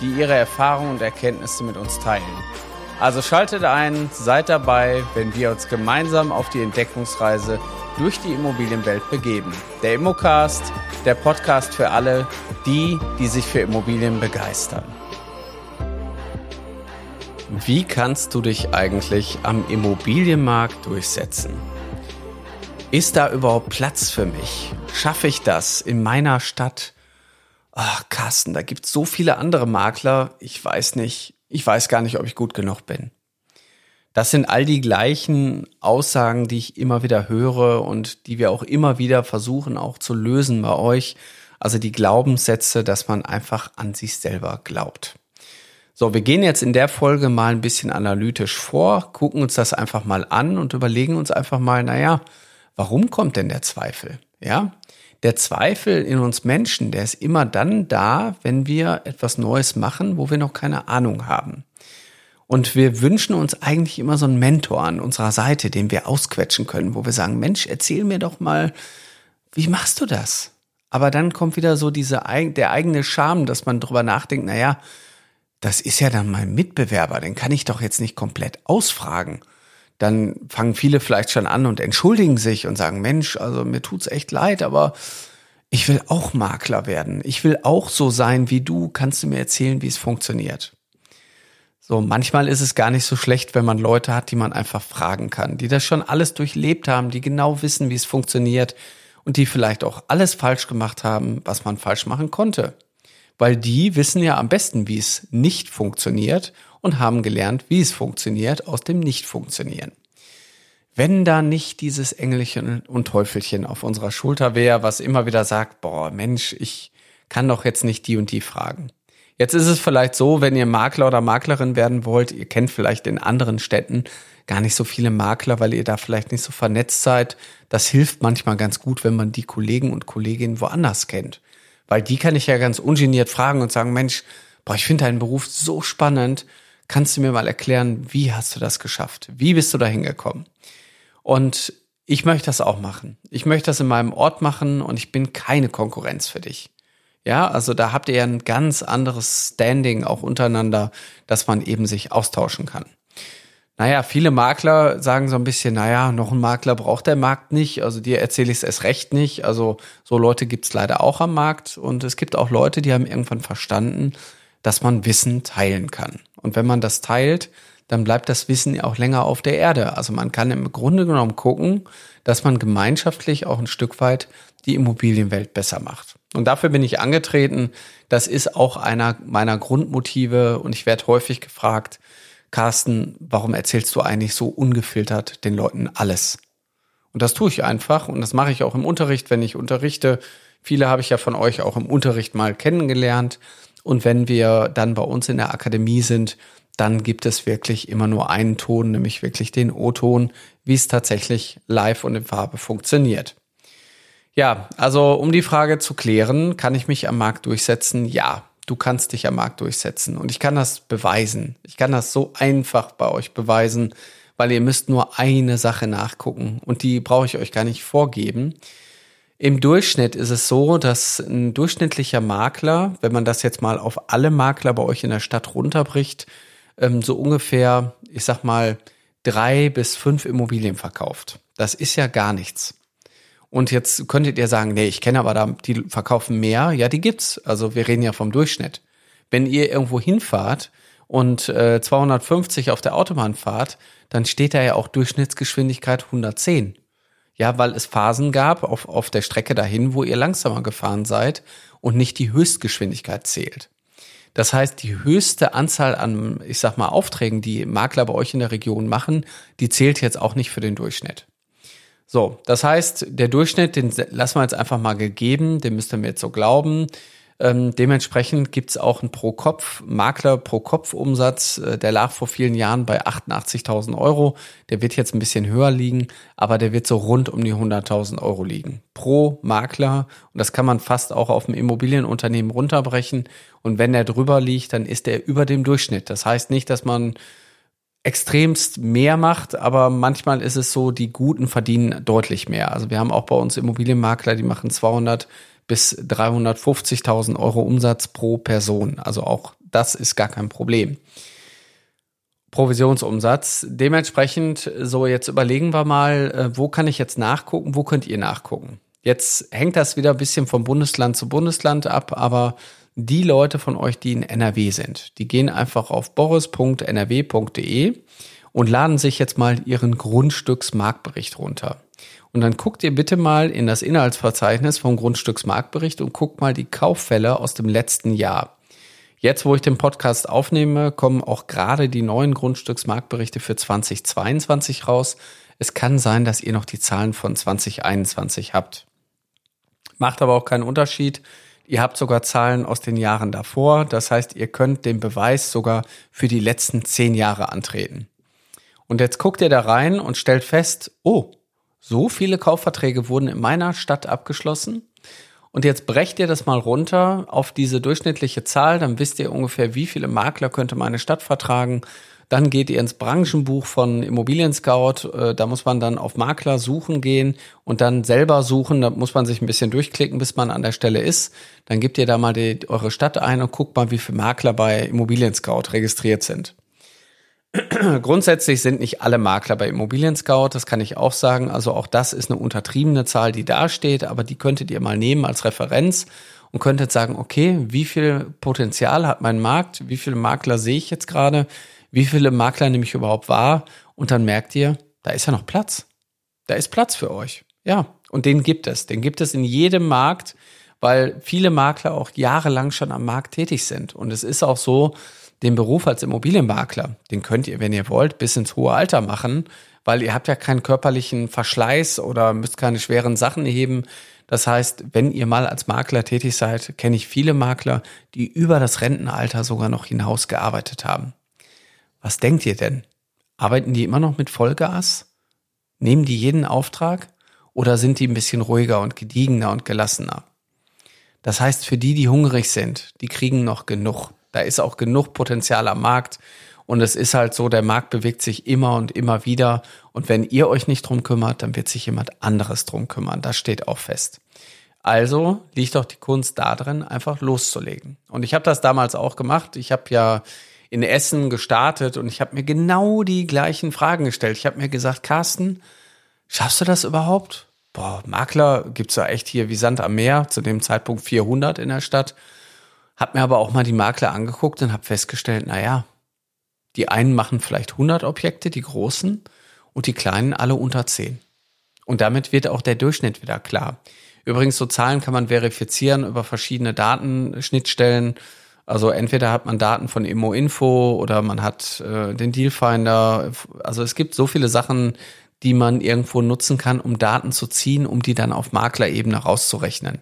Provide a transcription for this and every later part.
die ihre Erfahrungen und Erkenntnisse mit uns teilen. Also schaltet ein, seid dabei, wenn wir uns gemeinsam auf die Entdeckungsreise durch die Immobilienwelt begeben. Der Immocast, der Podcast für alle, die, die sich für Immobilien begeistern. Wie kannst du dich eigentlich am Immobilienmarkt durchsetzen? Ist da überhaupt Platz für mich? Schaffe ich das in meiner Stadt? Ach, Carsten, da gibt es so viele andere Makler. Ich weiß nicht, ich weiß gar nicht, ob ich gut genug bin. Das sind all die gleichen Aussagen, die ich immer wieder höre und die wir auch immer wieder versuchen auch zu lösen bei euch. Also die Glaubenssätze, dass man einfach an sich selber glaubt. So, wir gehen jetzt in der Folge mal ein bisschen analytisch vor, gucken uns das einfach mal an und überlegen uns einfach mal, naja, Warum kommt denn der Zweifel? Ja, der Zweifel in uns Menschen, der ist immer dann da, wenn wir etwas Neues machen, wo wir noch keine Ahnung haben. Und wir wünschen uns eigentlich immer so einen Mentor an unserer Seite, den wir ausquetschen können, wo wir sagen, Mensch, erzähl mir doch mal, wie machst du das? Aber dann kommt wieder so diese, der eigene Charme, dass man drüber nachdenkt, naja, das ist ja dann mein Mitbewerber, den kann ich doch jetzt nicht komplett ausfragen dann fangen viele vielleicht schon an und entschuldigen sich und sagen, Mensch, also mir tut's echt leid, aber ich will auch Makler werden. Ich will auch so sein wie du. Kannst du mir erzählen, wie es funktioniert? So, manchmal ist es gar nicht so schlecht, wenn man Leute hat, die man einfach fragen kann, die das schon alles durchlebt haben, die genau wissen, wie es funktioniert und die vielleicht auch alles falsch gemacht haben, was man falsch machen konnte. Weil die wissen ja am besten, wie es nicht funktioniert und haben gelernt, wie es funktioniert aus dem Nicht-Funktionieren. Wenn da nicht dieses Engelchen und Teufelchen auf unserer Schulter wäre, was immer wieder sagt, boah, Mensch, ich kann doch jetzt nicht die und die fragen. Jetzt ist es vielleicht so, wenn ihr Makler oder Maklerin werden wollt, ihr kennt vielleicht in anderen Städten gar nicht so viele Makler, weil ihr da vielleicht nicht so vernetzt seid. Das hilft manchmal ganz gut, wenn man die Kollegen und Kolleginnen woanders kennt. Weil die kann ich ja ganz ungeniert fragen und sagen, Mensch, boah, ich finde deinen Beruf so spannend. Kannst du mir mal erklären, wie hast du das geschafft? Wie bist du da hingekommen? Und ich möchte das auch machen. Ich möchte das in meinem Ort machen und ich bin keine Konkurrenz für dich. Ja, also da habt ihr ja ein ganz anderes Standing auch untereinander, dass man eben sich austauschen kann. Naja, viele Makler sagen so ein bisschen, naja, noch ein Makler braucht der Markt nicht. Also dir erzähle ich es erst recht nicht. Also so Leute gibt es leider auch am Markt. Und es gibt auch Leute, die haben irgendwann verstanden, dass man Wissen teilen kann. Und wenn man das teilt, dann bleibt das Wissen auch länger auf der Erde. Also man kann im Grunde genommen gucken, dass man gemeinschaftlich auch ein Stück weit die Immobilienwelt besser macht. Und dafür bin ich angetreten. Das ist auch einer meiner Grundmotive und ich werde häufig gefragt, Carsten, warum erzählst du eigentlich so ungefiltert den Leuten alles? Und das tue ich einfach und das mache ich auch im Unterricht, wenn ich unterrichte. Viele habe ich ja von euch auch im Unterricht mal kennengelernt. Und wenn wir dann bei uns in der Akademie sind, dann gibt es wirklich immer nur einen Ton, nämlich wirklich den O-Ton, wie es tatsächlich live und in Farbe funktioniert. Ja, also um die Frage zu klären, kann ich mich am Markt durchsetzen? Ja, du kannst dich am Markt durchsetzen und ich kann das beweisen. Ich kann das so einfach bei euch beweisen, weil ihr müsst nur eine Sache nachgucken und die brauche ich euch gar nicht vorgeben. Im Durchschnitt ist es so, dass ein durchschnittlicher Makler, wenn man das jetzt mal auf alle Makler bei euch in der Stadt runterbricht, ähm, so ungefähr, ich sag mal, drei bis fünf Immobilien verkauft. Das ist ja gar nichts. Und jetzt könntet ihr sagen, nee, ich kenne aber da, die verkaufen mehr. Ja, die gibt's. Also wir reden ja vom Durchschnitt. Wenn ihr irgendwo hinfahrt und äh, 250 auf der Autobahn fahrt, dann steht da ja auch Durchschnittsgeschwindigkeit 110. Ja, weil es Phasen gab auf, auf der Strecke dahin, wo ihr langsamer gefahren seid und nicht die Höchstgeschwindigkeit zählt. Das heißt, die höchste Anzahl an, ich sag mal, Aufträgen, die Makler bei euch in der Region machen, die zählt jetzt auch nicht für den Durchschnitt. So, das heißt, der Durchschnitt, den lassen wir jetzt einfach mal gegeben, den müsst ihr mir jetzt so glauben. Ähm, dementsprechend gibt's auch einen Pro-Kopf, Makler Pro-Kopf-Umsatz, äh, der lag vor vielen Jahren bei 88.000 Euro. Der wird jetzt ein bisschen höher liegen, aber der wird so rund um die 100.000 Euro liegen. Pro Makler. Und das kann man fast auch auf ein Immobilienunternehmen runterbrechen. Und wenn der drüber liegt, dann ist der über dem Durchschnitt. Das heißt nicht, dass man extremst mehr macht, aber manchmal ist es so, die Guten verdienen deutlich mehr. Also wir haben auch bei uns Immobilienmakler, die machen 200 bis 350.000 Euro Umsatz pro Person. Also auch das ist gar kein Problem. Provisionsumsatz. Dementsprechend, so jetzt überlegen wir mal, äh, wo kann ich jetzt nachgucken, wo könnt ihr nachgucken? Jetzt hängt das wieder ein bisschen vom Bundesland zu Bundesland ab, aber die Leute von euch, die in NRW sind, die gehen einfach auf boris.nrw.de und laden sich jetzt mal ihren Grundstücksmarktbericht runter. Und dann guckt ihr bitte mal in das Inhaltsverzeichnis vom Grundstücksmarktbericht und guckt mal die Kauffälle aus dem letzten Jahr. Jetzt, wo ich den Podcast aufnehme, kommen auch gerade die neuen Grundstücksmarktberichte für 2022 raus. Es kann sein, dass ihr noch die Zahlen von 2021 habt. Macht aber auch keinen Unterschied. Ihr habt sogar Zahlen aus den Jahren davor. Das heißt, ihr könnt den Beweis sogar für die letzten zehn Jahre antreten. Und jetzt guckt ihr da rein und stellt fest, oh, so viele Kaufverträge wurden in meiner Stadt abgeschlossen. Und jetzt brecht ihr das mal runter auf diese durchschnittliche Zahl, dann wisst ihr ungefähr, wie viele Makler könnte meine Stadt vertragen. Dann geht ihr ins Branchenbuch von Immobilien Scout. Äh, da muss man dann auf Makler suchen gehen und dann selber suchen. Da muss man sich ein bisschen durchklicken, bis man an der Stelle ist. Dann gebt ihr da mal die, eure Stadt ein und guckt mal, wie viele Makler bei Immobilien Scout registriert sind. Grundsätzlich sind nicht alle Makler bei Immobilien Scout, das kann ich auch sagen. Also auch das ist eine untertriebene Zahl, die da steht, aber die könntet ihr mal nehmen als Referenz und könntet sagen, okay, wie viel Potenzial hat mein Markt? Wie viele Makler sehe ich jetzt gerade? Wie viele Makler nehme ich überhaupt wahr? Und dann merkt ihr, da ist ja noch Platz. Da ist Platz für euch. Ja, und den gibt es. Den gibt es in jedem Markt, weil viele Makler auch jahrelang schon am Markt tätig sind. Und es ist auch so, den Beruf als Immobilienmakler, den könnt ihr, wenn ihr wollt, bis ins hohe Alter machen, weil ihr habt ja keinen körperlichen Verschleiß oder müsst keine schweren Sachen heben. Das heißt, wenn ihr mal als Makler tätig seid, kenne ich viele Makler, die über das Rentenalter sogar noch hinaus gearbeitet haben. Was denkt ihr denn? Arbeiten die immer noch mit Vollgas? Nehmen die jeden Auftrag? Oder sind die ein bisschen ruhiger und gediegener und gelassener? Das heißt, für die, die hungrig sind, die kriegen noch genug. Da ist auch genug Potenzial am Markt. Und es ist halt so, der Markt bewegt sich immer und immer wieder. Und wenn ihr euch nicht drum kümmert, dann wird sich jemand anderes drum kümmern. Das steht auch fest. Also liegt doch die Kunst darin, einfach loszulegen. Und ich habe das damals auch gemacht. Ich habe ja in Essen gestartet und ich habe mir genau die gleichen Fragen gestellt. Ich habe mir gesagt, Carsten, schaffst du das überhaupt? Boah, Makler gibt's ja echt hier wie Sand am Meer, zu dem Zeitpunkt 400 in der Stadt. Hab mir aber auch mal die Makler angeguckt und habe festgestellt, na ja, die einen machen vielleicht 100 Objekte, die großen, und die kleinen alle unter 10. Und damit wird auch der Durchschnitt wieder klar. Übrigens, so Zahlen kann man verifizieren über verschiedene Datenschnittstellen. Also entweder hat man Daten von Immo-Info oder man hat äh, den Dealfinder. Also es gibt so viele Sachen, die man irgendwo nutzen kann, um Daten zu ziehen, um die dann auf Maklerebene rauszurechnen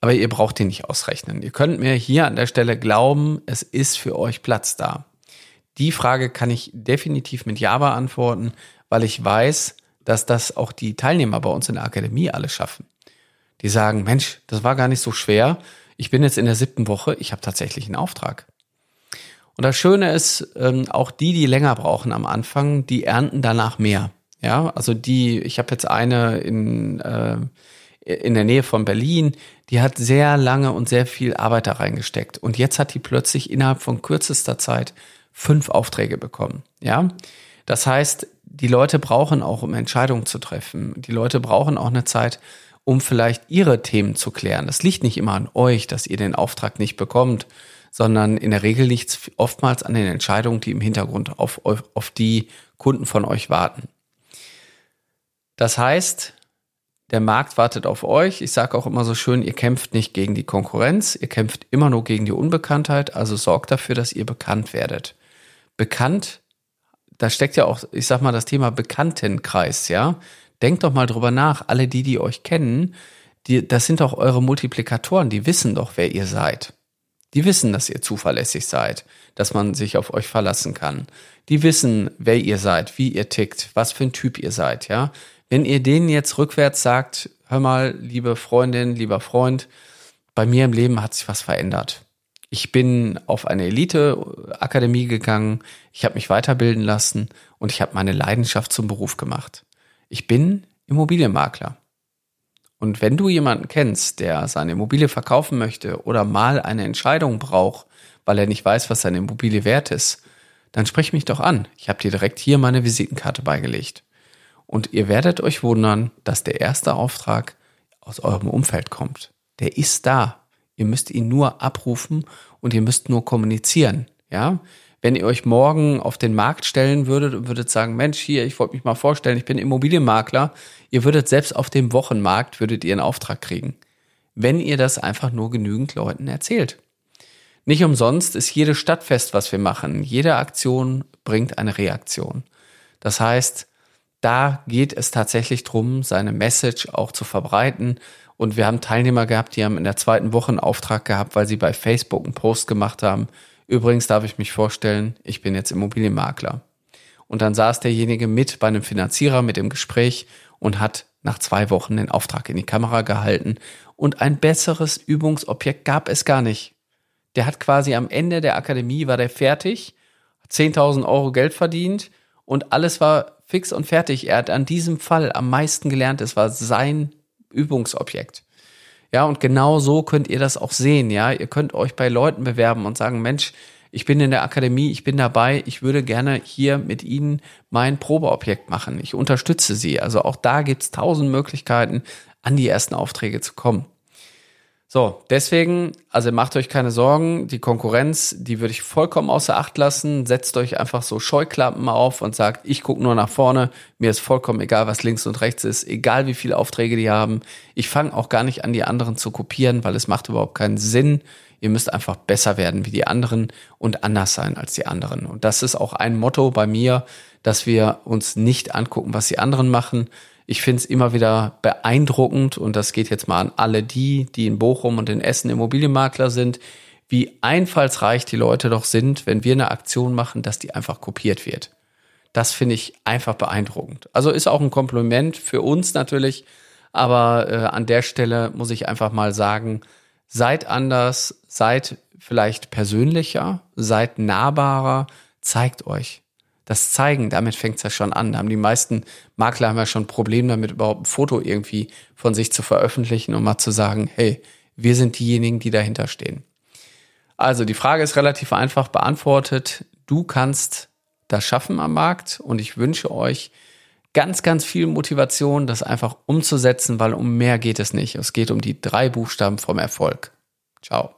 aber ihr braucht ihn nicht ausrechnen. Ihr könnt mir hier an der Stelle glauben, es ist für euch Platz da. Die Frage kann ich definitiv mit Ja beantworten, weil ich weiß, dass das auch die Teilnehmer bei uns in der Akademie alle schaffen. Die sagen, Mensch, das war gar nicht so schwer. Ich bin jetzt in der siebten Woche, ich habe tatsächlich einen Auftrag. Und das Schöne ist, ähm, auch die, die länger brauchen am Anfang, die ernten danach mehr. Ja, also die, ich habe jetzt eine in äh, in der Nähe von Berlin, die hat sehr lange und sehr viel Arbeit da reingesteckt. Und jetzt hat die plötzlich innerhalb von kürzester Zeit fünf Aufträge bekommen. Ja, das heißt, die Leute brauchen auch, um Entscheidungen zu treffen. Die Leute brauchen auch eine Zeit, um vielleicht ihre Themen zu klären. Das liegt nicht immer an euch, dass ihr den Auftrag nicht bekommt, sondern in der Regel liegt es oftmals an den Entscheidungen, die im Hintergrund auf, auf die Kunden von euch warten. Das heißt, der Markt wartet auf euch. Ich sage auch immer so schön, ihr kämpft nicht gegen die Konkurrenz, ihr kämpft immer nur gegen die Unbekanntheit, also sorgt dafür, dass ihr bekannt werdet. Bekannt, da steckt ja auch, ich sag mal, das Thema Bekanntenkreis, ja. Denkt doch mal drüber nach, alle die, die euch kennen, die, das sind doch eure Multiplikatoren, die wissen doch, wer ihr seid. Die wissen, dass ihr zuverlässig seid, dass man sich auf euch verlassen kann. Die wissen, wer ihr seid, wie ihr tickt, was für ein Typ ihr seid, ja. Wenn ihr denen jetzt rückwärts sagt, hör mal, liebe Freundin, lieber Freund, bei mir im Leben hat sich was verändert. Ich bin auf eine Elite-Akademie gegangen, ich habe mich weiterbilden lassen und ich habe meine Leidenschaft zum Beruf gemacht. Ich bin Immobilienmakler. Und wenn du jemanden kennst, der seine Immobilie verkaufen möchte oder mal eine Entscheidung braucht, weil er nicht weiß, was seine Immobilie wert ist, dann sprich mich doch an. Ich habe dir direkt hier meine Visitenkarte beigelegt. Und ihr werdet euch wundern, dass der erste Auftrag aus eurem Umfeld kommt. Der ist da. Ihr müsst ihn nur abrufen und ihr müsst nur kommunizieren. Ja, wenn ihr euch morgen auf den Markt stellen würdet und würdet sagen, Mensch, hier, ich wollte mich mal vorstellen, ich bin Immobilienmakler, ihr würdet selbst auf dem Wochenmarkt, würdet ihr einen Auftrag kriegen. Wenn ihr das einfach nur genügend Leuten erzählt. Nicht umsonst ist jedes Stadtfest, was wir machen, jede Aktion bringt eine Reaktion. Das heißt, da geht es tatsächlich drum, seine Message auch zu verbreiten. Und wir haben Teilnehmer gehabt, die haben in der zweiten Woche einen Auftrag gehabt, weil sie bei Facebook einen Post gemacht haben Übrigens darf ich mich vorstellen, ich bin jetzt Immobilienmakler. Und dann saß derjenige mit bei einem Finanzierer mit dem Gespräch und hat nach zwei Wochen den Auftrag in die Kamera gehalten. Und ein besseres Übungsobjekt gab es gar nicht. Der hat quasi am Ende der Akademie war der fertig, 10.000 Euro Geld verdient und alles war fix und fertig. Er hat an diesem Fall am meisten gelernt. Es war sein Übungsobjekt. Ja, und genau so könnt ihr das auch sehen. Ja, ihr könnt euch bei Leuten bewerben und sagen, Mensch, ich bin in der Akademie, ich bin dabei, ich würde gerne hier mit Ihnen mein Probeobjekt machen. Ich unterstütze Sie. Also auch da gibt's tausend Möglichkeiten, an die ersten Aufträge zu kommen. So, deswegen, also macht euch keine Sorgen, die Konkurrenz, die würde ich vollkommen außer Acht lassen. Setzt euch einfach so Scheuklappen auf und sagt, ich gucke nur nach vorne, mir ist vollkommen egal, was links und rechts ist, egal wie viele Aufträge die haben. Ich fange auch gar nicht an, die anderen zu kopieren, weil es macht überhaupt keinen Sinn. Ihr müsst einfach besser werden wie die anderen und anders sein als die anderen. Und das ist auch ein Motto bei mir, dass wir uns nicht angucken, was die anderen machen, ich finde es immer wieder beeindruckend und das geht jetzt mal an alle die, die in Bochum und in Essen Immobilienmakler sind, wie einfallsreich die Leute doch sind, wenn wir eine Aktion machen, dass die einfach kopiert wird. Das finde ich einfach beeindruckend. Also ist auch ein Kompliment für uns natürlich, aber äh, an der Stelle muss ich einfach mal sagen, seid anders, seid vielleicht persönlicher, seid nahbarer, zeigt euch das zeigen, damit fängt es ja schon an. Da haben die meisten Makler haben ja schon ein Problem damit, überhaupt ein Foto irgendwie von sich zu veröffentlichen und mal zu sagen, hey, wir sind diejenigen, die dahinter stehen. Also die Frage ist relativ einfach beantwortet. Du kannst das schaffen am Markt und ich wünsche euch ganz, ganz viel Motivation, das einfach umzusetzen, weil um mehr geht es nicht. Es geht um die drei Buchstaben vom Erfolg. Ciao.